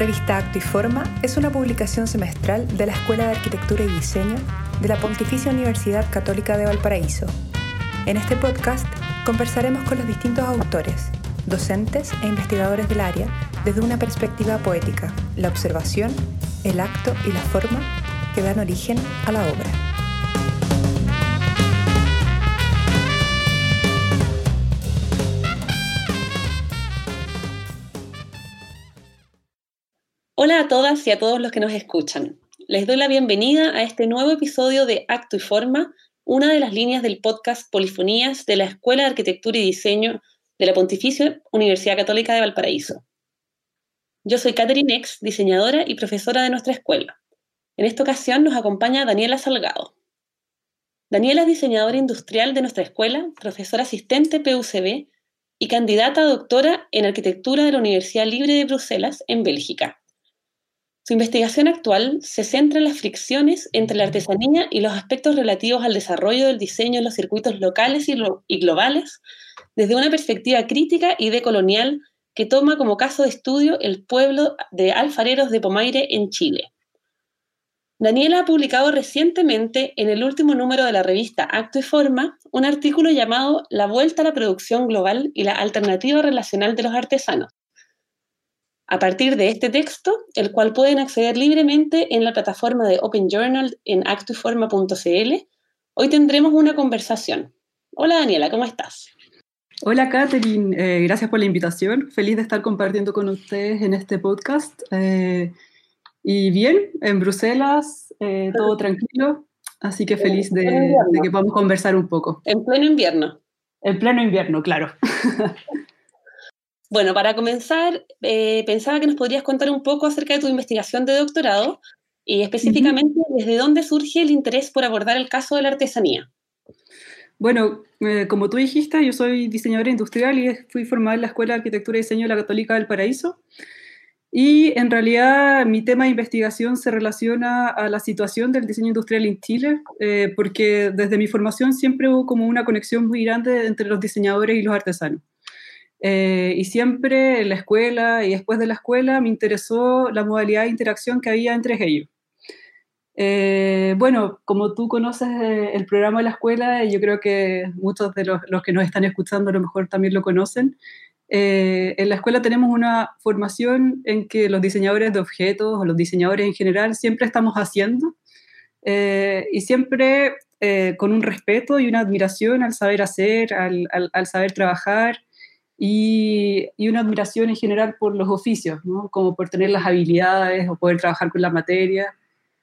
Revista Acto y Forma es una publicación semestral de la Escuela de Arquitectura y Diseño de la Pontificia Universidad Católica de Valparaíso. En este podcast conversaremos con los distintos autores, docentes e investigadores del área desde una perspectiva poética, la observación, el acto y la forma que dan origen a la obra. Hola a todas y a todos los que nos escuchan. Les doy la bienvenida a este nuevo episodio de Acto y Forma, una de las líneas del podcast Polifonías de la Escuela de Arquitectura y Diseño de la Pontificia Universidad Católica de Valparaíso. Yo soy Catherine Ex, diseñadora y profesora de nuestra escuela. En esta ocasión nos acompaña Daniela Salgado. Daniela es diseñadora industrial de nuestra escuela, profesora asistente PUCB y candidata a doctora en arquitectura de la Universidad Libre de Bruselas, en Bélgica. Su investigación actual se centra en las fricciones entre la artesanía y los aspectos relativos al desarrollo del diseño en los circuitos locales y, globales desde una perspectiva crítica y decolonial que toma como caso de estudio el pueblo de alfareros de Pomaire en Chile. Daniela ha publicado recientemente en el último número de la revista Acto y Forma un artículo llamado La vuelta a la producción global y la alternativa relacional de los artesanos, a partir de este texto, el cual pueden acceder libremente en la plataforma de Open Journal en actuforma.cl, hoy tendremos una conversación. Hola Daniela, ¿cómo estás? Hola Catherine, eh, gracias por la invitación. Feliz de estar compartiendo con ustedes en este podcast. Eh, y bien, en Bruselas, eh, todo tranquilo, así que feliz de, de que podamos conversar un poco. En pleno invierno. En pleno invierno, claro. Bueno, para comenzar, eh, pensaba que nos podrías contar un poco acerca de tu investigación de doctorado y específicamente desde dónde surge el interés por abordar el caso de la artesanía. Bueno, eh, como tú dijiste, yo soy diseñadora industrial y fui formada en la Escuela de Arquitectura y Diseño de la Católica del Paraíso. Y en realidad mi tema de investigación se relaciona a la situación del diseño industrial en Chile, eh, porque desde mi formación siempre hubo como una conexión muy grande entre los diseñadores y los artesanos. Eh, y siempre en la escuela y después de la escuela me interesó la modalidad de interacción que había entre ellos. Eh, bueno, como tú conoces eh, el programa de la escuela, yo creo que muchos de los, los, que nos están escuchando a lo mejor también lo conocen. en la escuela tenemos una formación en que los diseñadores de objetos o los diseñadores en general siempre estamos haciendo y siempre con un respeto y una admiración al saber hacer, al, al, al saber trabajar y, una admiración en general por los oficios, ¿no? como por tener las habilidades o poder trabajar con la materia.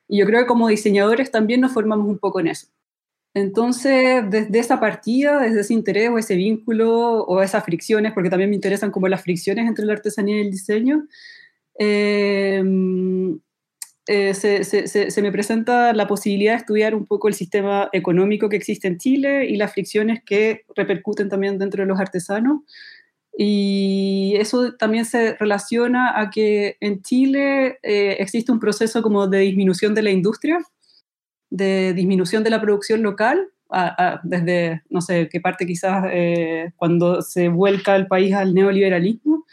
Y yo creo que como diseñadores también nos formamos un poco en eso. Entonces, desde esa partida, desde ese interés o ese vínculo o esas fricciones, porque también me interesan como las fricciones entre la artesanía y el diseño, em, eh, se, se, se, me presenta la posibilidad de estudiar un poco el sistema económico que existe en Chile y las fricciones que repercuten también dentro de los artesanos y eso también se relaciona a que en Chile eh, existe un proceso como de disminución de la industria, de disminución de la producción local, desde no sé qué parte quizás eh, cuando se vuelca el país al neoliberalismo.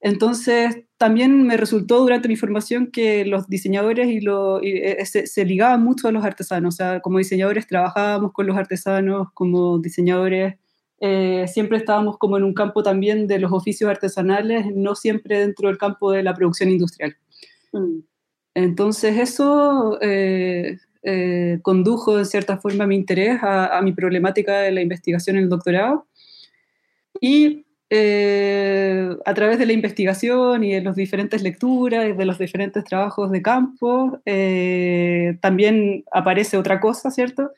Entonces, también me resultó durante mi formación que los diseñadores y, lo, eh, se, se, ligaban mucho a los artesanos. O sea, como diseñadores trabajábamos con los artesanos, como diseñadores eh, siempre estábamos como en un campo también de los oficios artesanales, no siempre dentro del campo de la producción industrial. Mm. Entonces eso eh, eh, condujo de cierta forma mi interés a, mi problemática de la investigación en el doctorado. Y a través de la investigación y de las diferentes lecturas y de los diferentes trabajos de campo, también aparece otra cosa, ¿cierto?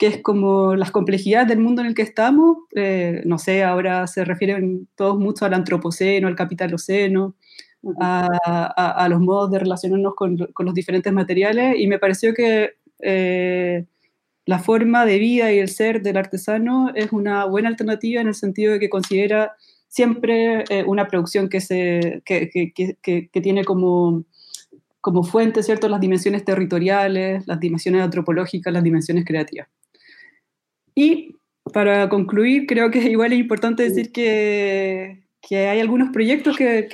Que es como las complejidades del mundo en el que estamos, eh, no sé, ahora se refieren todos mucho al antropoceno, al capitaloceno, a, a, los modos de relacionarnos con, con, los diferentes materiales, y me pareció que eh, la forma de vida y el ser del artesano es una buena alternativa en el sentido de que considera siempre eh, una producción que, se, que, que, que, que tiene como como fuente, ¿cierto?, las dimensiones territoriales, las dimensiones antropológicas, las dimensiones creativas. Y para concluir, creo que igual es importante decir que, que hay algunos proyectos que,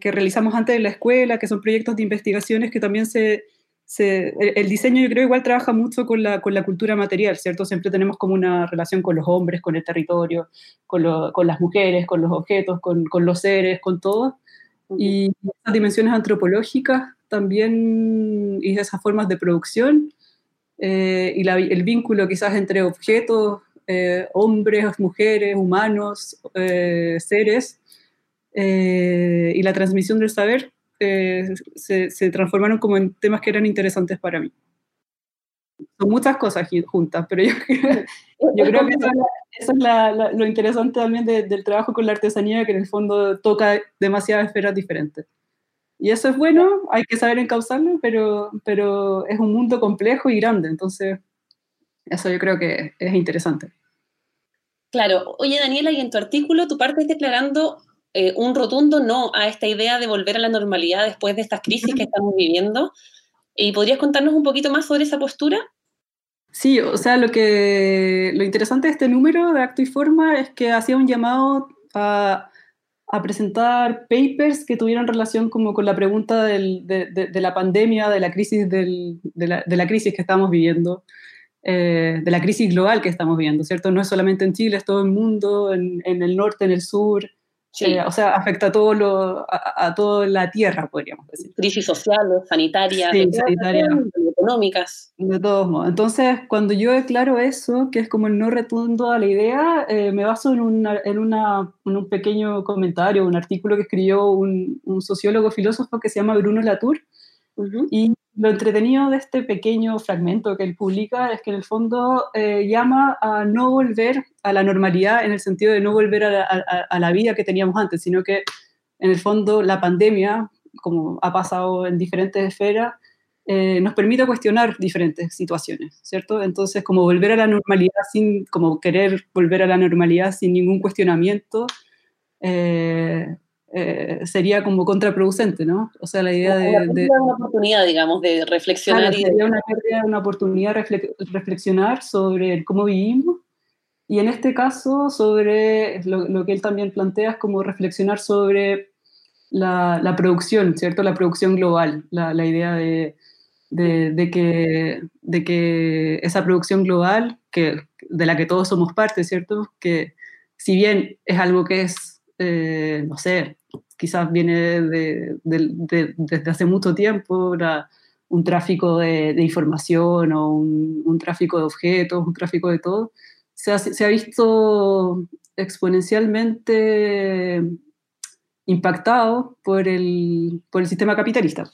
que, realizamos antes en la escuela, que son proyectos de investigaciones que también se, se, el diseño yo creo igual trabaja mucho con la, con la, cultura material, ¿cierto? Siempre tenemos como una relación con los hombres, con el territorio, con, lo, con las mujeres, con los objetos, con, con los seres, con todo. Y esas dimensiones antropológicas también y esas formas de producción eh, y el vínculo quizás entre objetos, eh, hombres, mujeres, humanos, eh, seres, y la transmisión del saber se, se, transformaron como en temas que eran interesantes para mí. Son muchas cosas juntas, pero yo, yo creo que eso es, lo interesante también del trabajo con la artesanía, que en el fondo toca demasiadas esferas diferentes. Y eso es bueno, hay que saber encauzarlo, pero, pero es un mundo complejo y grande, entonces eso yo creo que es interesante. Claro, oye Daniela, y en tu artículo tú partes declarando eh, un rotundo no a esta idea de volver a la normalidad después de estas crisis que estamos viviendo. ¿Y podrías contarnos un poquito más sobre esa postura? Sí, o sea, lo, que, lo interesante de este número de Acto y Forma es que hacía un llamado a a presentar papers que tuvieran relación como con la pregunta de, la pandemia, de la crisis, de, la, crisis que estamos viviendo, eh, de la crisis global que estamos viviendo, ¿cierto? No es solamente en Chile, es todo el mundo, en el norte, en el sur, eh, o sea, afecta a, todo lo, a, toda la tierra, podríamos decir. Crisis sociales, sanitarias, sí, económicas. De todos modos. Entonces, cuando yo declaro eso, que es como el no retundo a la idea, eh, me baso en, una, en, una, en, un pequeño comentario, un artículo que escribió un, un sociólogo filósofo que se llama Bruno Latour, y lo entretenido de este pequeño fragmento que él publica es que en el fondo eh, llama a no volver a la normalidad en el sentido de no volver a la, vida que teníamos antes, sino que en el fondo la pandemia, como ha pasado en diferentes esferas, eh, nos permite cuestionar diferentes situaciones, ¿cierto? Entonces, como volver a la normalidad sin, como querer volver a la normalidad sin ningún cuestionamiento, eh, eh, sería como contraproducente, ¿no? O sea, la idea de... una oportunidad, digamos, de reflexionar. y sería una, una oportunidad de reflexionar sobre cómo vivimos y en este caso sobre lo, que él también plantea es como reflexionar sobre la, la producción, ¿cierto? La producción global, la, la idea de, de, de, que, de que esa producción global, que, de la que todos somos parte, ¿cierto? Que si bien es algo que es, eh, no sé, quizás viene de, desde hace mucho tiempo, un tráfico de, información o un, tráfico de objetos, un tráfico de todo, se ha, se ha visto exponencialmente impactado por el, por el sistema capitalista.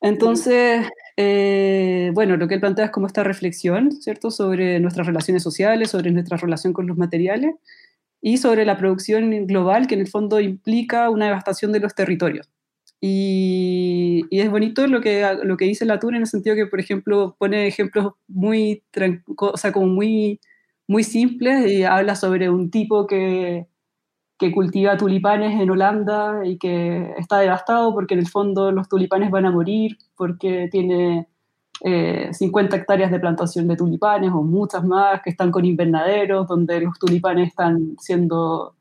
Entonces, eh, bueno, lo que él plantea es como esta reflexión, ¿cierto?, sobre nuestras relaciones sociales, sobre nuestra relación con los materiales, y sobre la producción global, que en el fondo implica una devastación de los territorios. Y, es bonito lo que, lo que dice Latour en el sentido que, por ejemplo, pone ejemplos muy, o sea, como muy, muy simples y habla sobre un tipo que, que cultiva tulipanes en Holanda y que está devastado porque en el fondo los tulipanes van a morir, porque tiene 50 eh, hectáreas de plantación de tulipanes o muchas más que están con invernaderos, donde los tulipanes están siendo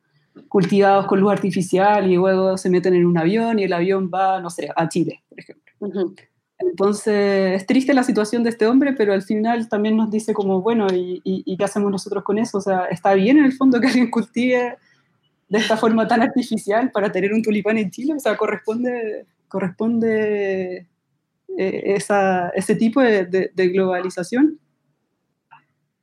cultivados con luz artificial y luego se meten en un avión y el avión va, no sé, a Chile, por ejemplo. Entonces, es triste la situación de este hombre, pero al final también nos dice como, bueno, ¿y, y, qué hacemos nosotros con eso? O sea, está bien en el fondo que alguien cultive de esta forma tan artificial para tener un tulipán en Chile, o sea, corresponde, corresponde esa, ese tipo de, globalización.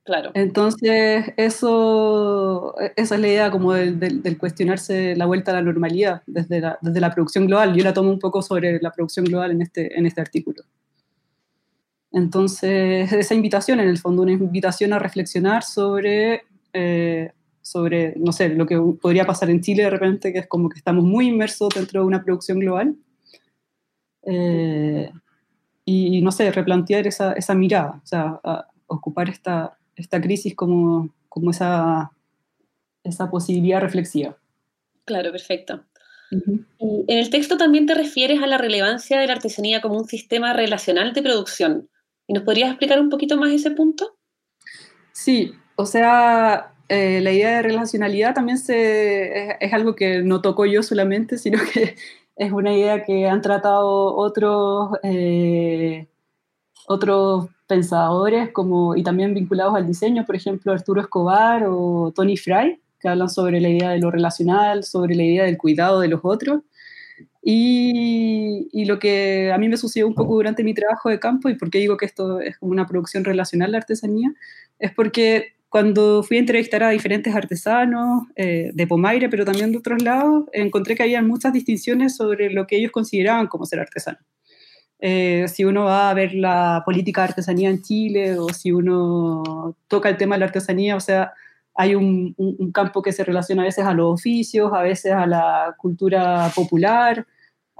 Claro. Entonces, eso, esa es la idea como del, cuestionarse la vuelta a la normalidad desde la, desde la, producción global. Yo la tomo un poco sobre la producción global en este, en este artículo. Entonces, esa invitación, en el fondo, una invitación a reflexionar sobre, eh, sobre, no sé, lo que podría pasar en Chile de repente, que es como que estamos muy inmersos dentro de una producción global. Eh, y, no sé, replantear esa, esa mirada, o sea, ocupar esta, esta crisis como, como esa, esa posibilidad reflexiva. Claro, perfecto. En el texto también te refieres a la relevancia de la artesanía como un sistema relacional de producción. ¿Y nos podrías explicar un poquito más ese punto? Sí, o sea, eh, la idea de relacionalidad también se, es, algo que no tocó yo solamente, sino que es una idea que han tratado otros, eh, otros pensadores como, y también vinculados al diseño, por ejemplo, Arturo Escobar o Tony Fry, que hablan sobre la idea de lo relacional, sobre la idea del cuidado de los otros. Y, y, lo que a mí me sucedió un poco durante mi trabajo de campo, y por qué digo que esto es como una producción relacional de artesanía, es porque cuando fui a entrevistar a diferentes artesanos eh, de Pomaire, pero también de otros lados, encontré que había muchas distinciones sobre lo que ellos consideraban como ser artesano. Eh, si uno va a ver la política de artesanía en Chile o si uno toca el tema de la artesanía, o sea, hay un, campo que se relaciona a veces a los oficios, a veces a la cultura popular,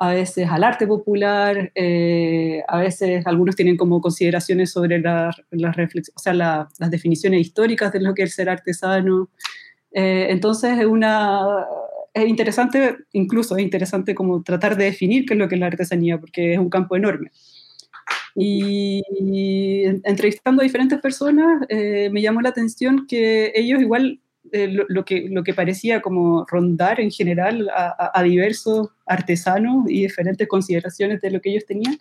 a veces al arte popular, eh, a veces algunos tienen como consideraciones sobre las o sea, las definiciones históricas de lo que es ser artesano. Eh, entonces es una es interesante, incluso es interesante como tratar de definir qué es lo que es la artesanía, porque es un campo enorme. Y, entrevistando a diferentes personas, eh, me llamó la atención que ellos igual eh, lo, que, lo que parecía como rondar en general a, diversos artesanos y diferentes consideraciones de lo que ellos tenían,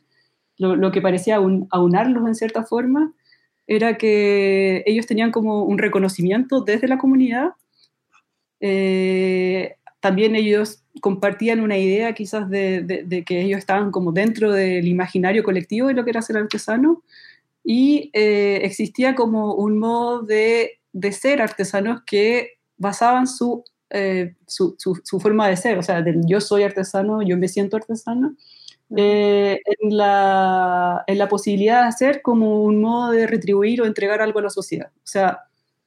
lo, que parecía aunarlos en cierta forma, era que ellos tenían como un reconocimiento desde la comunidad. Eh, también ellos compartían una idea quizás de, que ellos estaban como dentro del imaginario colectivo de lo que era ser artesano y eh, existía como un modo de, ser artesanos que basaban eh, su, su, forma de ser, o sea, yo soy artesano, yo me siento artesano, eh, en, la, en, la, posibilidad de hacer como un modo de retribuir o entregar algo a la sociedad. O sea,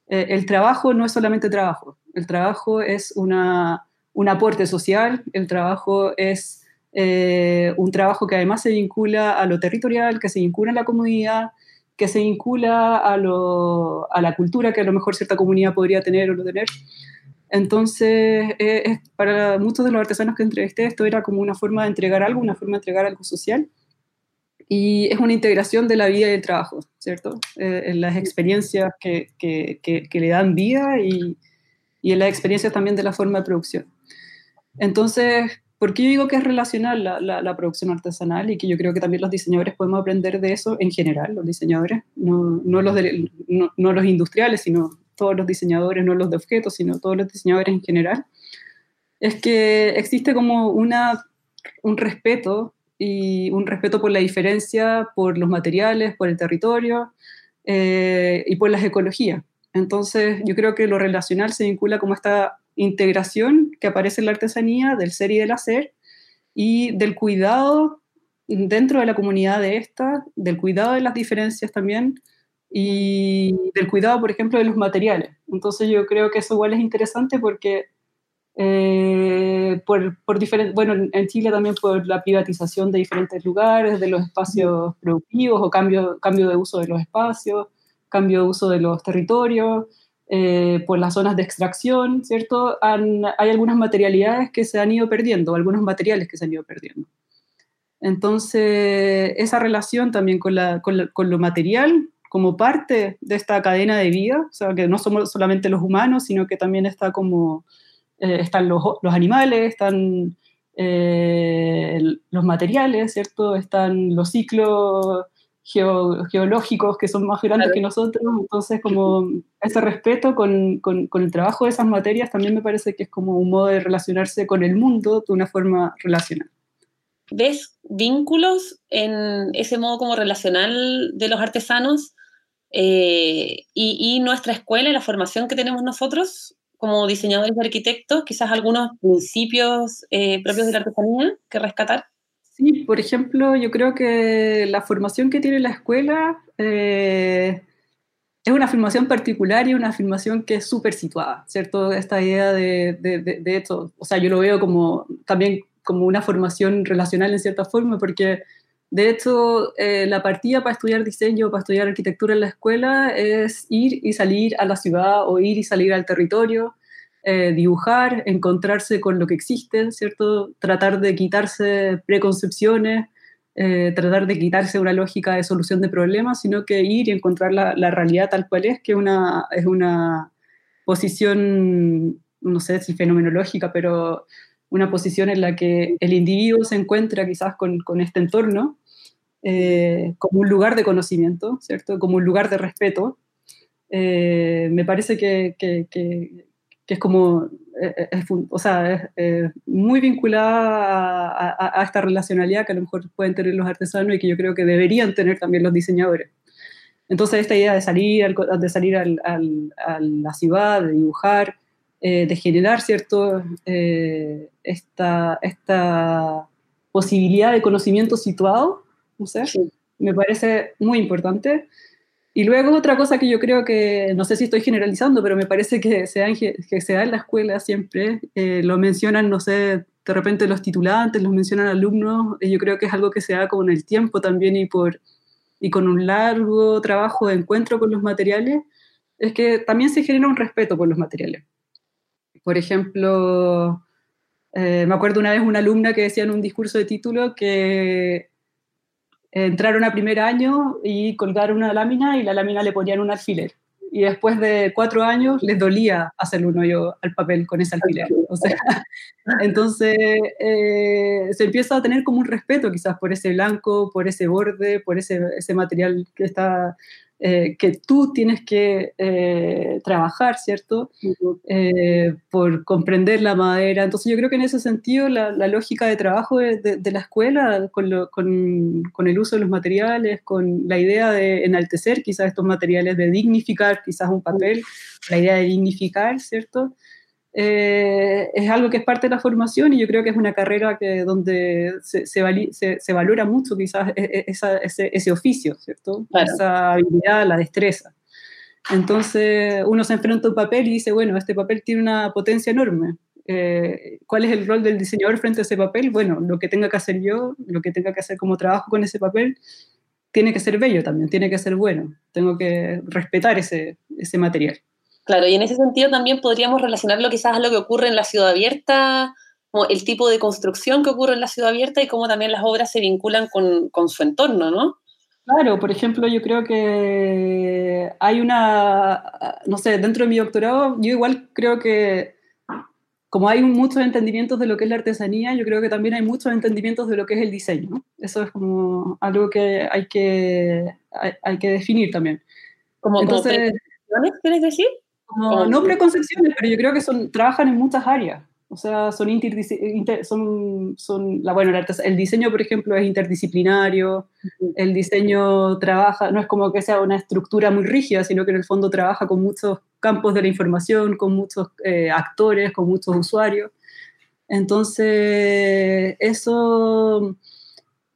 el trabajo no es solamente trabajo, el trabajo es una un aporte social, el trabajo es eh, un trabajo que además se vincula a lo territorial, que se vincula a la comunidad, que se vincula a, lo, a la cultura que a lo mejor cierta comunidad podría tener o no tener. Entonces, eh, para muchos de los artesanos que entrevisté, esto era como una forma de entregar algo, una forma de entregar algo social. Y es una integración de la vida y el trabajo, ¿cierto? Eh, en las experiencias que, que, que, le dan vida y, y en las experiencias también de la forma de producción. Entonces, ¿por qué yo digo que es relacional la, producción artesanal y que yo creo que también los diseñadores podemos aprender de eso en general, los diseñadores, no, los, no, los industriales, sino todos los diseñadores, no los de objetos, sino todos los diseñadores en general? Es que existe como una, un respeto y un respeto por la diferencia, por los materiales, por el territorio eh, y por las ecologías. Entonces, yo creo que lo relacional se vincula como esta integración que aparece en la artesanía del ser y del hacer y del cuidado dentro de la comunidad de esta, del cuidado de las diferencias también y del cuidado, por ejemplo, de los materiales. Entonces yo creo que eso igual es interesante porque eh, por, por bueno, en Chile también por la privatización de diferentes lugares, de los espacios productivos o cambio, cambio de uso de los espacios, cambio de uso de los territorios, eh, por las zonas de extracción, ¿cierto? hay algunas materialidades que se han ido perdiendo, algunos materiales que se han ido perdiendo. Entonces, esa relación también con, lo material como parte de esta cadena de vida, o sea, que no somos solamente los humanos, sino que también está como, eh, están los, animales, están eh, los materiales, ¿cierto? Están los ciclos geológicos que son más grandes que nosotros, entonces como ese respeto con, con, el trabajo de esas materias también me parece que es como un modo de relacionarse con el mundo de una forma relacional. ¿Ves vínculos en ese modo como relacional de los artesanos eh, y, y, nuestra escuela y la formación que tenemos nosotros como diseñadores y arquitectos? Quizás algunos principios eh, propios de la artesanía que rescatar. Sí, por ejemplo, yo creo que la formación que tiene la escuela eh, es una formación particular y una formación que es súper situada, ¿cierto? Esta idea de, de, esto, o sea, yo lo veo como también como una formación relacional en cierta forma, porque de hecho eh, la partida para estudiar diseño, para estudiar arquitectura en la escuela es ir y salir a la ciudad o ir y salir al territorio eh, dibujar, encontrarse con lo que existe, ¿cierto? Tratar de quitarse preconcepciones, eh, tratar de quitarse una lógica de solución de problemas, sino que ir y encontrar la, la realidad tal cual es, que una, es una posición, no sé si fenomenológica, pero una posición en la que el individuo se encuentra quizás con, con este entorno eh, como un lugar de conocimiento, ¿cierto? Como un lugar de respeto. Eh, me parece que, que, que, es como, eh, es, o sea, es, muy vinculada a, a, esta relacionalidad que a lo mejor pueden tener los artesanos y que yo creo que deberían tener también los diseñadores. Entonces, esta idea de salir, de salir al, al, a la ciudad, de dibujar, eh, de generar, ¿cierto? Eh, esta, esta posibilidad de conocimiento situado, no sé, me parece muy importante. Y luego otra cosa que yo creo que, no sé si estoy generalizando, pero me parece que se da en, en la escuela siempre, eh, lo mencionan, no sé, de repente los titulantes, los mencionan alumnos, y yo creo que es algo que se da con el tiempo también y, por, y con un largo trabajo de encuentro con los materiales, es que también se genera un respeto por los materiales. Por ejemplo, eh, me acuerdo una vez una alumna que decía en un discurso de título que entraron a primer año y colgaron una lámina y la lámina le ponían un alfiler. Y después de cuatro años les dolía hacer un hoyo al papel con ese alfiler. Entonces eh, se empieza a tener como un respeto quizás por ese blanco, por ese borde, por ese, ese material que está eh, que tú tienes que eh, trabajar, ¿cierto? Eh, por comprender la madera. Entonces yo creo que en ese sentido la, lógica de trabajo de, la escuela con, con, el uso de los materiales, con la idea de enaltecer quizás estos materiales, de dignificar quizás un papel, la idea de dignificar, ¿cierto? Eh, es algo que es parte de la formación y yo creo que es una carrera que, donde se, se, valora mucho quizás e, e, ese, ese, oficio, ¿cierto? Esa habilidad, la destreza. Entonces uno se enfrenta a un papel y dice, bueno, este papel tiene una potencia enorme. Eh, ¿Cuál es el rol del diseñador frente a ese papel? Bueno, lo que tenga que hacer yo, lo que tenga que hacer como trabajo con ese papel, tiene que ser bello también, tiene que ser bueno. Tengo que respetar ese, ese material. Claro, y en ese sentido también podríamos relacionarlo quizás a lo que ocurre en la ciudad abierta, como el tipo de construcción que ocurre en la ciudad abierta y cómo también las obras se vinculan con, con su entorno, ¿no? Claro, por ejemplo, yo creo que hay una, no sé, dentro de mi doctorado, yo igual creo que como hay muchos entendimientos de lo que es la artesanía, yo creo que también hay muchos entendimientos de lo que es el diseño. Eso es como algo que hay que, hay, que definir también. Como, Entonces, ¿quieres decir? No preconcepciones, pero yo creo que son, trabajan en muchas áreas. O sea, son, son, son la, bueno, el diseño, por ejemplo, es interdisciplinario, el diseño trabaja, no es como que sea una estructura muy rígida, sino que en el fondo trabaja con muchos campos de la información, con muchos eh, actores, con muchos usuarios. Entonces, eso,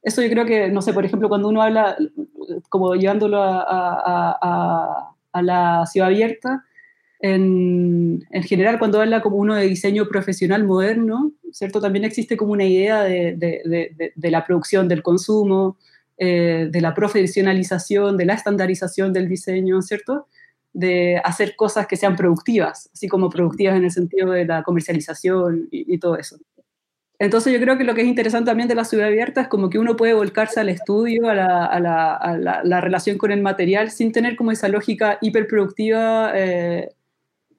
eso yo creo que, no sé, por ejemplo, cuando uno habla, como llevándolo a, a, a, a la ciudad abierta, en, en, general, cuando habla como uno de diseño profesional moderno, ¿cierto? También existe como una idea de, de, de, la producción, del consumo, eh, de la profesionalización, de la estandarización del diseño, ¿cierto? De hacer cosas que sean productivas, así como productivas en el sentido de la comercialización y, todo eso. Entonces yo creo que lo que es interesante también de la ciudad abierta es como que uno puede volcarse al estudio, a la, a la, a la, relación con el material, sin tener como esa lógica hiperproductiva eh,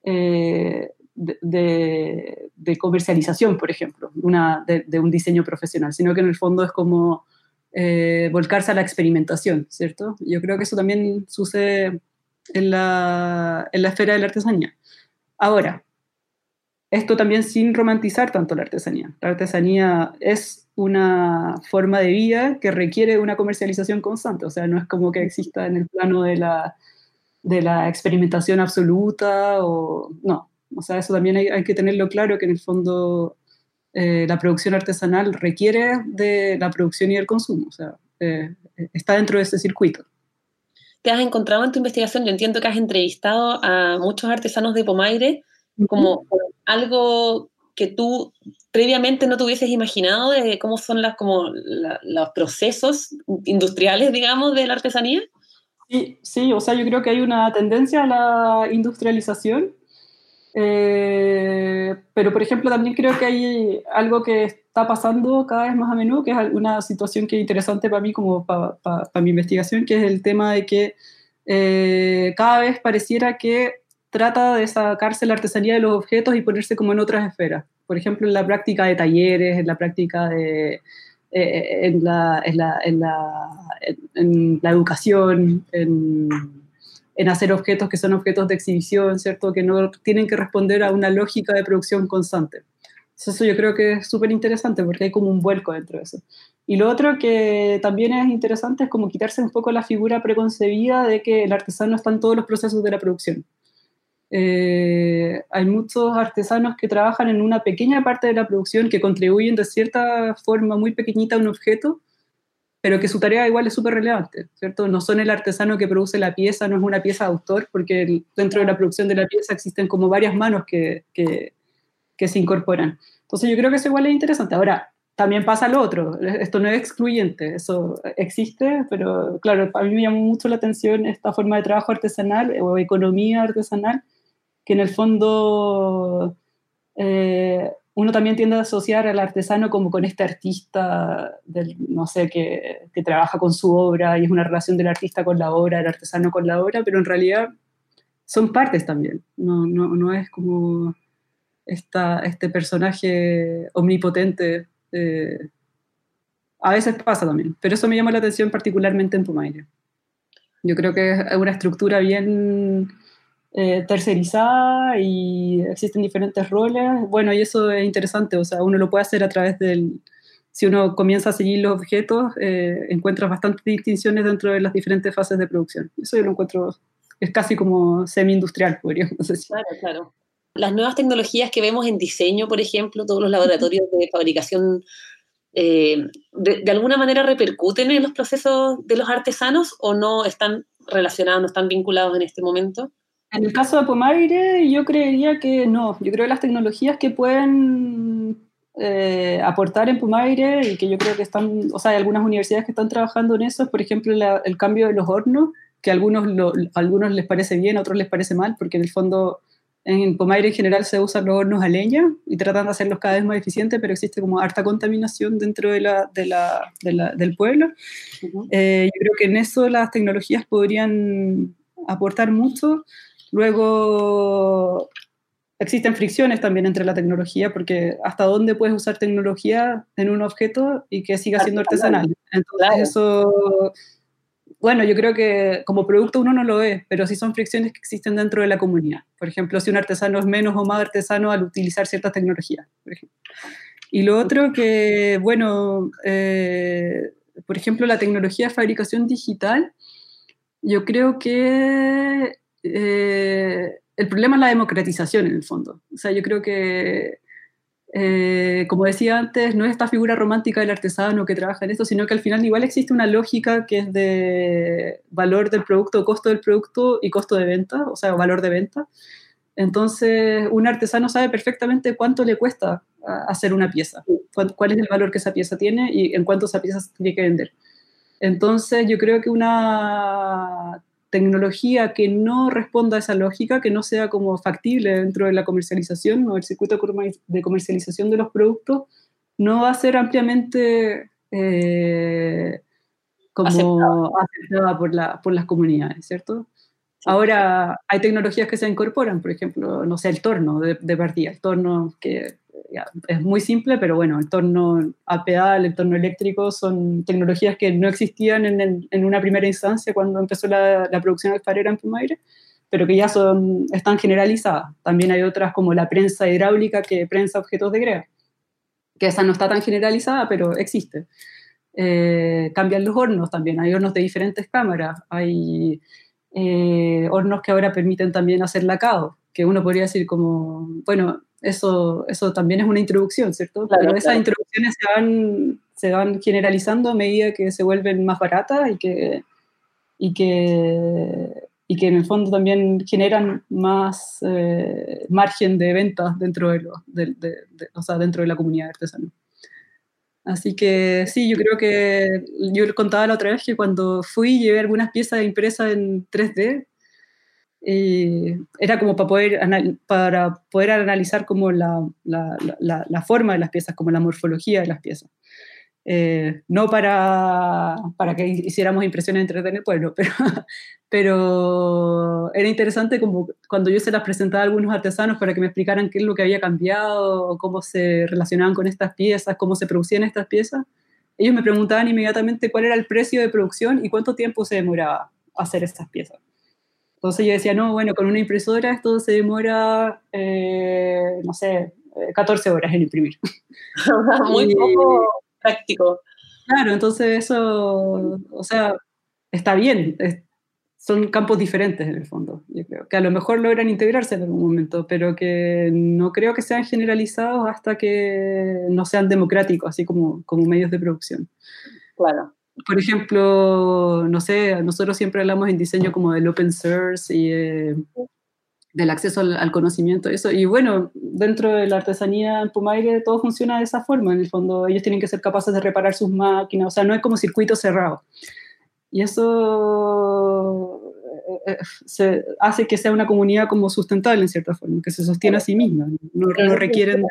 eh, de, comercialización, por ejemplo, una, de, un diseño profesional, sino que en el fondo es como eh, volcarse a la experimentación, ¿cierto? Yo creo que eso también sucede en la, en la esfera de la artesanía. Ahora, esto también sin romantizar tanto la artesanía. La artesanía es una forma de vida que requiere una comercialización constante, o sea, no es como que exista en el plano de la de la experimentación absoluta o no. O sea, eso también hay, que tenerlo claro, que en el fondo eh, la producción artesanal requiere de la producción y el consumo, o sea, eh, está dentro de ese circuito. ¿Te has encontrado en tu investigación? Yo entiendo que has entrevistado a muchos artesanos de Pomaire, como algo que tú previamente no te hubieses imaginado de cómo son las, como los procesos industriales, digamos, de la artesanía. Sí, sí, o sea, yo creo que hay una tendencia a la industrialización Eh, pero, por ejemplo, también creo que hay algo que está pasando cada vez más a menudo, que es una situación que es interesante para mí como para, mi investigación, que es el tema de que eh, cada vez pareciera que trata de sacarse la artesanía de los objetos y ponerse como en otras esferas. Por ejemplo, en la práctica de talleres, en la práctica de... Eh, en, la, en, la, en, la, en la educación, en en hacer objetos que son objetos de exhibición, ¿cierto? Que no tienen que responder a una lógica de producción constante. Eso yo creo que es súper interesante porque hay como un vuelco dentro de eso. Y lo otro que también es interesante es como quitarse un poco la figura preconcebida de que el artesano está en todos los procesos de la producción. Eh, hay muchos artesanos que trabajan en una pequeña parte de la producción que contribuyen de cierta forma muy pequeñita a un objeto, pero que su tarea igual es súper relevante, ¿cierto? No son el artesano que produce la pieza, no es una pieza de autor, porque dentro de la producción de la pieza existen como varias manos que, que, que, se incorporan. Entonces yo creo que eso igual es interesante. Ahora, también pasa lo otro, esto no es excluyente, eso existe, pero claro, a mí me llamó mucho la atención esta forma de trabajo artesanal o economía artesanal, que en el fondo... Eh, uno también tiende a asociar al artesano como con este artista, del, no sé, que, que, trabaja con su obra y es una relación del artista con la obra, del artesano con la obra, pero en realidad son partes también, no, no, no es como esta, este personaje omnipotente. Eh, a veces pasa también, pero eso me llama la atención particularmente en Pumaire. Yo creo que es una estructura bien eh, tercerizada y existen diferentes roles. Bueno, y eso es interesante, o sea, uno lo puede hacer a través del... Si uno comienza a seguir los objetos, eh, encuentras bastantes distinciones dentro de las diferentes fases de producción. Eso yo lo encuentro, es casi como semi-industrial, podríamos decir. Claro, claro. Las nuevas tecnologías que vemos en diseño, por ejemplo, todos los laboratorios de fabricación eh, de, de, alguna manera repercuten en los procesos de los artesanos o no están relacionados, no están vinculados en este momento? En el caso de Pomaire, yo creería que no. Yo creo que las tecnologías que pueden eh, aportar en Pomaire y que yo creo que están, o sea, hay algunas universidades que están trabajando en eso, por ejemplo, el cambio de los hornos, que a algunos, algunos les parece bien, a otros les parece mal, porque en el fondo en Pomaire en general se usan los hornos a leña y tratan de hacerlos cada vez más eficientes, pero existe como harta contaminación dentro de la, de la, del pueblo. Eh, yo creo que en eso las tecnologías podrían aportar mucho. Luego, existen fricciones también entre la tecnología, porque hasta dónde puedes usar tecnología en un objeto y que siga siendo artesanal. Entonces, eso, bueno, yo creo que como producto uno no lo ve, pero sí son fricciones que existen dentro de la comunidad. Por ejemplo, si un artesano es menos o más artesano al utilizar ciertas tecnologías, por ejemplo. Y lo otro que, bueno, eh, por ejemplo, la tecnología de fabricación digital, yo creo que eh, el problema es la democratización en el fondo. O sea, yo creo que, eh, como decía antes, no es esta figura romántica del artesano que trabaja en esto, sino que al final igual existe una lógica que es de valor del producto, costo del producto y costo de venta, o sea, valor de venta. Entonces, un artesano sabe perfectamente cuánto le cuesta hacer una pieza, cuál es el valor que esa pieza tiene y en cuánto esa pieza tiene que vender. Entonces, yo creo que una tecnología que no responda a esa lógica, que no sea como factible dentro de la comercialización o el circuito de comercialización de los productos, no va a ser ampliamente eh, como aceptada por, la, por las comunidades, ¿cierto? Ahora hay tecnologías que se incorporan, por ejemplo, no sé, el torno de, de partida, el torno que es muy simple, pero bueno, el torno a pedal, el torno eléctrico son tecnologías que no existían en, en una primera instancia cuando empezó la, la producción alfarera en Pumaire, pero que ya son, están generalizadas. También hay otras como la prensa hidráulica que prensa objetos de greda, que esa no está tan generalizada, pero existe. Eh, cambian los hornos también, hay hornos de diferentes cámaras, hay eh, hornos que ahora permiten también hacer lacado, que uno podría decir como, bueno, eso, eso también es una introducción, ¿cierto? Pero esas introducciones se van, se van generalizando a medida que se vuelven más baratas y que, y que, y que en el fondo también generan más eh, margen de ventas dentro de, lo, de, o sea, dentro de la comunidad artesana. Así que sí, yo creo que yo contaba la otra vez que cuando fui llevé algunas piezas impresas en 3D era como para poder, para poder analizar como la, la, la, forma de las piezas, como la morfología de las piezas. Eh, no para, para que hiciéramos impresiones en el pueblo, pero, pero era interesante como cuando yo se las presentaba a algunos artesanos para que me explicaran qué es lo que había cambiado, cómo se relacionaban con estas piezas, cómo se producían estas piezas. Ellos me preguntaban inmediatamente cuál era el precio de producción y cuánto tiempo se demoraba hacer estas piezas. Entonces yo decía, no, bueno, con una impresora esto se demora, eh, no sé, 14 eh, horas en imprimir. Muy poco práctico. Claro, entonces eso, o sea, está bien, son campos diferentes en el fondo, yo creo, que a lo mejor logran integrarse en algún momento, pero que no creo que sean generalizados hasta que no sean democráticos, así como, como medios de producción. Claro por ejemplo, no sé, nosotros siempre hablamos en diseño como del open source y eh, del acceso al, conocimiento, eso. Y bueno, dentro de la artesanía en Pumaire todo funciona de esa forma. En el fondo, ellos tienen que ser capaces de reparar sus máquinas, o sea, no es como circuito cerrado. Y eso eh, eh, se hace que sea una comunidad como sustentable en cierta forma, que se sostiene a sí misma. No, no requieren de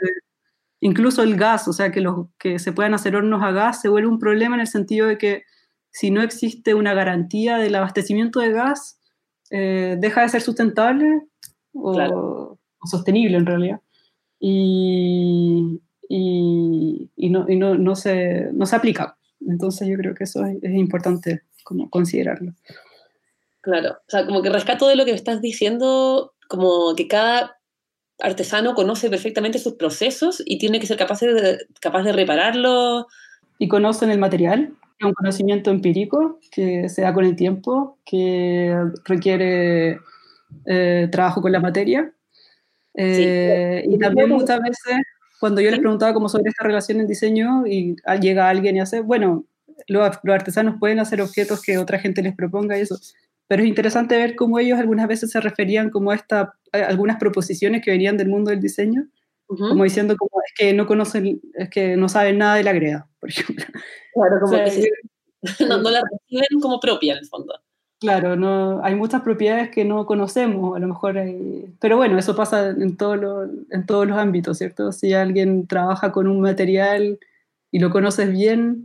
incluso el gas, o sea, que, los, que se puedan hacer hornos a gas se vuelve un problema en el sentido de que si no existe una garantía del abastecimiento de gas, eh, deja de ser sustentable o, sostenible en realidad. Y, y, no, no, no, se, no se aplica. Entonces yo creo que eso es, es importante como considerarlo. Claro, o sea, como que rescato de lo que estás diciendo, como que cada artesano conoce perfectamente sus procesos y tiene que ser capaz de, capaz de repararlo. Y conocen el material, es un conocimiento empírico que se da con el tiempo, que requiere eh, trabajo con la materia. Eh, y también muchas veces, cuando yo les preguntaba cómo sobre esta relación en diseño y llega alguien y hace, bueno, los, los artesanos pueden hacer objetos que otra gente les proponga y eso, pero es interesante ver cómo ellos algunas veces se referían como a, esta, algunas proposiciones que venían del mundo del diseño, como diciendo como es que no conocen, es que no saben nada de la greda, por ejemplo. Claro, como que no, la reciben como propia en el fondo. Claro, no, hay muchas propiedades que no conocemos, a lo mejor pero bueno, eso pasa en, todo en todos los ámbitos, ¿cierto? Si alguien trabaja con un material y lo conoces bien,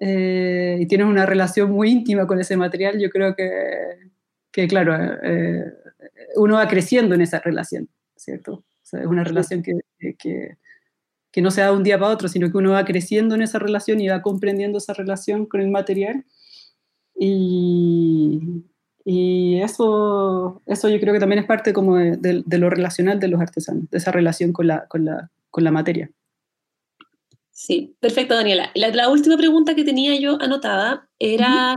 eh, y tienes una relación muy íntima con ese material, yo creo que, que claro, eh, uno va creciendo en esa relación, ¿cierto? es una relación que, que, que, no se da de un día para otro, sino que uno va creciendo en esa relación y va comprendiendo esa relación con el material. Y, y eso, eso yo creo que también es parte como de, de, lo relacional de los artesanos, de esa relación con la, con la, con la materia. Sí, perfecto, Daniela. La, última pregunta que tenía yo anotada era,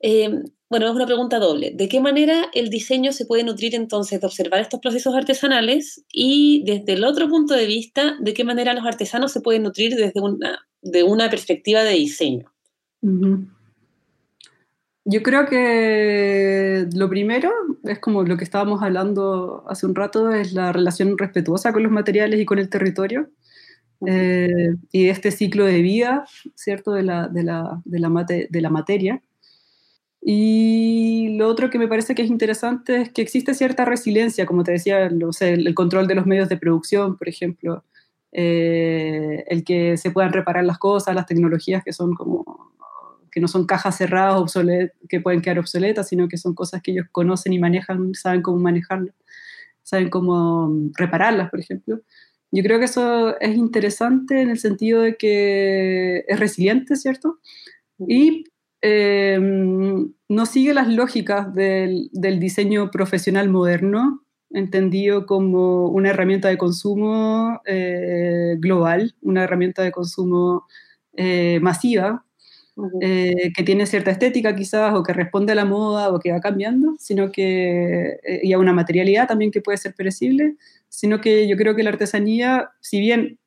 eh, bueno, es una pregunta doble. ¿De qué manera el diseño se puede nutrir entonces de observar estos procesos artesanales? Y desde el otro punto de vista, ¿de qué manera los artesanos se pueden nutrir desde una, de una perspectiva de diseño? Yo creo que lo primero es como lo que estábamos hablando hace un rato, es la relación respetuosa con los materiales y con el territorio. Eh, y este ciclo de vida, ¿cierto?, de la, de la, de la, mate, de la materia. Y lo otro que me parece que es interesante es que existe cierta resiliencia, como te decía, el, control de los medios de producción, por ejemplo, eh, el que se puedan reparar las cosas, las tecnologías que son como que no son cajas cerradas que pueden quedar obsoletas, sino que son cosas que ellos conocen y manejan, saben cómo manejarlas, saben cómo repararlas, por ejemplo. Yo creo que eso es interesante en el sentido de que es resiliente, ¿cierto? Y eh, no sigue las lógicas del, diseño profesional moderno, entendido como una herramienta de consumo eh, global, una herramienta de consumo eh, masiva, que tiene cierta estética quizás, o que responde a la moda, o que va cambiando, sino que, y a una materialidad también que puede ser perecible, sino que yo creo que la artesanía, si bien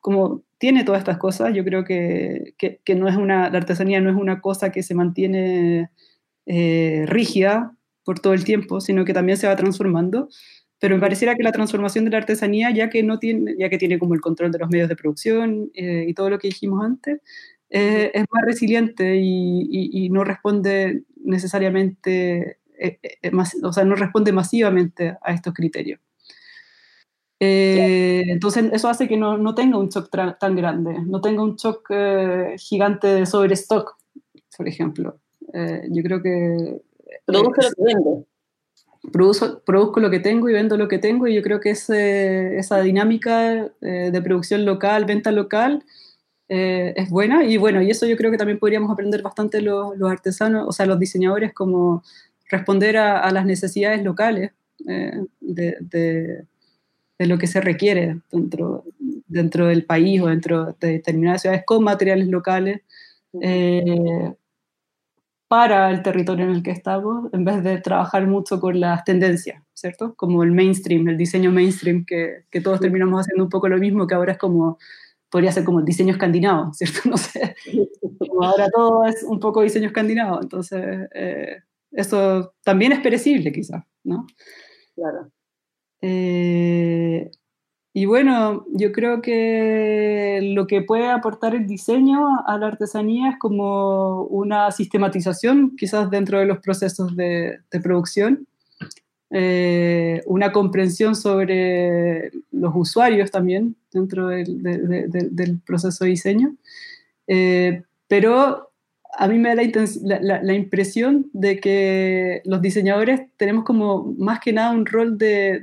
como tiene todas estas cosas, yo creo que, que, no es una, la artesanía no es una cosa que se mantiene eh, rígida por todo el tiempo, sino que también se va transformando. Pero me pareciera que la transformación de la artesanía, ya que, no tiene, ya que tiene como el control de los medios de producción eh, y todo lo que dijimos antes, eh, es más resiliente y, y, y, no responde necesariamente o sea, no responde masivamente a estos criterios. entonces, eso hace que no, no tenga un shock tan grande, no tenga un shock gigante de sobrestock, por ejemplo. yo creo que... Produce lo que vende. produzco lo que tengo y vendo lo que tengo y yo creo que ese, esa dinámica de producción local, venta local, eh, es buena. Y bueno, y eso yo creo que también podríamos aprender bastante los, los artesanos, o sea, los diseñadores, como responder a, las necesidades locales eh, de, de, lo que se requiere dentro, dentro del país o dentro de determinadas ciudades con materiales locales eh, para el territorio en el que estamos, en vez de trabajar mucho con las tendencias, ¿cierto? Como el mainstream, el diseño mainstream, que, que todos terminamos haciendo un poco lo mismo, que ahora es como podría ser como el diseño escandinavo, ¿cierto? No sé. Como ahora todo es un poco diseño escandinavo, entonces eh, eso también es perecible quizás, ¿no? Claro. Eh, y bueno, yo creo que lo que puede aportar el diseño a la artesanía es como una sistematización, quizás dentro de los procesos de, de producción, eh, una comprensión sobre los usuarios también dentro del, del proceso de diseño. Eh, pero a mí me da la, la, impresión de que los diseñadores tenemos como más que nada un rol de,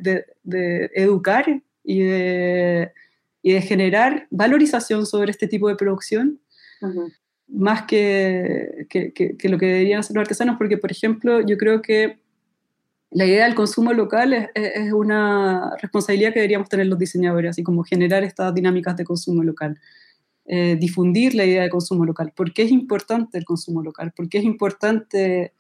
educar y de, y de, generar valorización sobre este tipo de producción. Más que, que, que, lo que deberían hacer los artesanos, porque, por ejemplo, yo creo que la idea del consumo local es, una responsabilidad que deberíamos tener los diseñadores, así como generar estas dinámicas de consumo local, eh, difundir la idea de consumo local. ¿Por qué es importante el consumo local? ¿Por qué es importante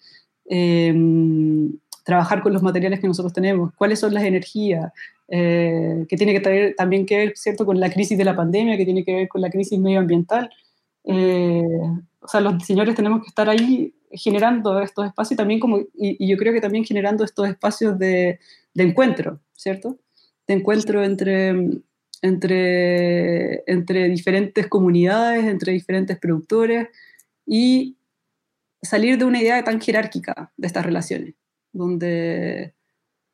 em, trabajar con los materiales que nosotros tenemos? ¿Cuáles son las energías? Eh, que tiene que tener también que ver, ¿cierto?, con la crisis de la pandemia, que tiene que ver con la crisis medioambiental. Eh, o sea, los diseñadores tenemos que estar ahí generando estos espacios y también como, y, yo creo que también generando estos espacios de, de encuentro, ¿cierto? De encuentro entre, entre, entre diferentes comunidades, entre diferentes productores y salir de una idea tan jerárquica de estas relaciones, donde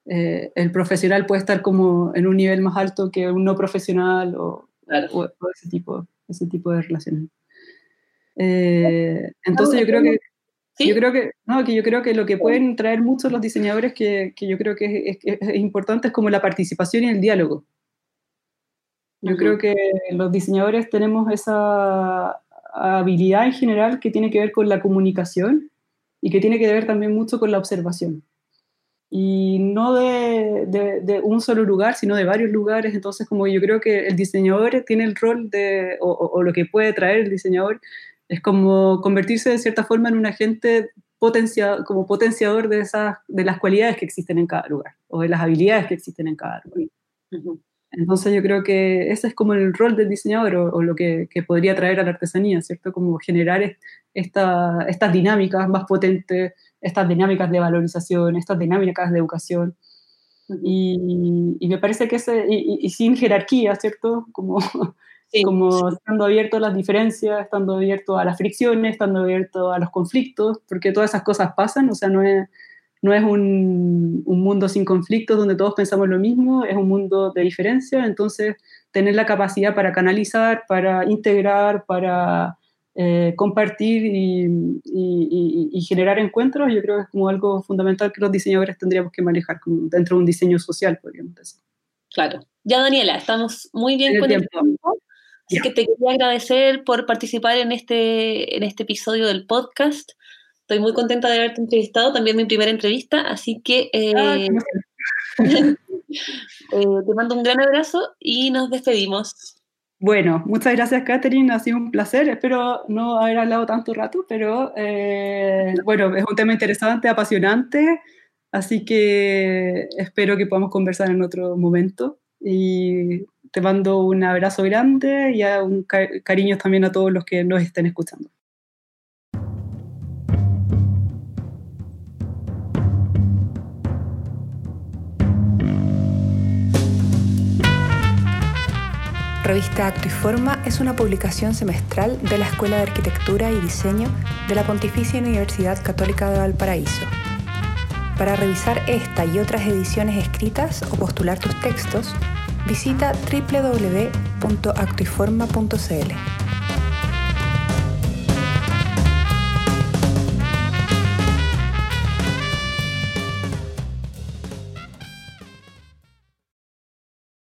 eh, el profesional puede estar como en un nivel más alto que un no profesional o, o, ese, tipo, ese tipo de relaciones. Eh, entonces yo creo que yo creo que, no, que yo creo que lo que pueden traer muchos los diseñadores que, que yo creo que es, es, importante es como la participación y el diálogo. Yo creo que los diseñadores tenemos esa habilidad en general que tiene que ver con la comunicación y que tiene que ver también mucho con la observación. Y no de, de, de un solo lugar, sino de varios lugares. Entonces, como yo creo que el diseñador tiene el rol de, o, o lo que puede traer el diseñador, es como convertirse de cierta forma en un agente potencia, como potenciador de, esas, de las cualidades que existen en cada lugar o de las habilidades que existen en cada lugar. Entonces yo creo que ese es como el rol del diseñador o, lo que, que, podría traer a la artesanía, ¿cierto? Como generar esta, estas dinámicas más potentes, estas dinámicas de valorización, estas dinámicas de educación. y, y, me parece que ese, y, y, sin jerarquía, ¿cierto? Como como estando abierto a las diferencias, estando abierto a las fricciones, estando abierto a los conflictos, porque todas esas cosas pasan, o sea, no es, no es un, un, mundo sin conflictos donde todos pensamos lo mismo, es un mundo de diferencia, entonces tener la capacidad para canalizar, para integrar, para eh, compartir y, y, y, generar encuentros, yo creo que es como algo fundamental que los diseñadores tendríamos que manejar dentro de un diseño social, podríamos decir. Claro. Ya, Daniela, estamos muy bien con el tiempo. Así que te quería agradecer por participar en este, en este episodio del podcast. Estoy muy contenta de haberte entrevistado, también mi primera entrevista, así que eh, ah, eh, te mando un gran abrazo y nos despedimos. Bueno, muchas gracias Catherine, ha sido un placer, espero no haber hablado tanto rato, pero eh, bueno, es un tema interesante, apasionante, así que espero que podamos conversar en otro momento y te mando un abrazo grande y un cariño también a todos los que nos estén escuchando. Revista Acto y Forma es una publicación semestral de la Escuela de Arquitectura y Diseño de la Pontificia Universidad Católica de Valparaíso. Para revisar esta y otras ediciones escritas o postular tus textos, visita www.actuiforma.cl.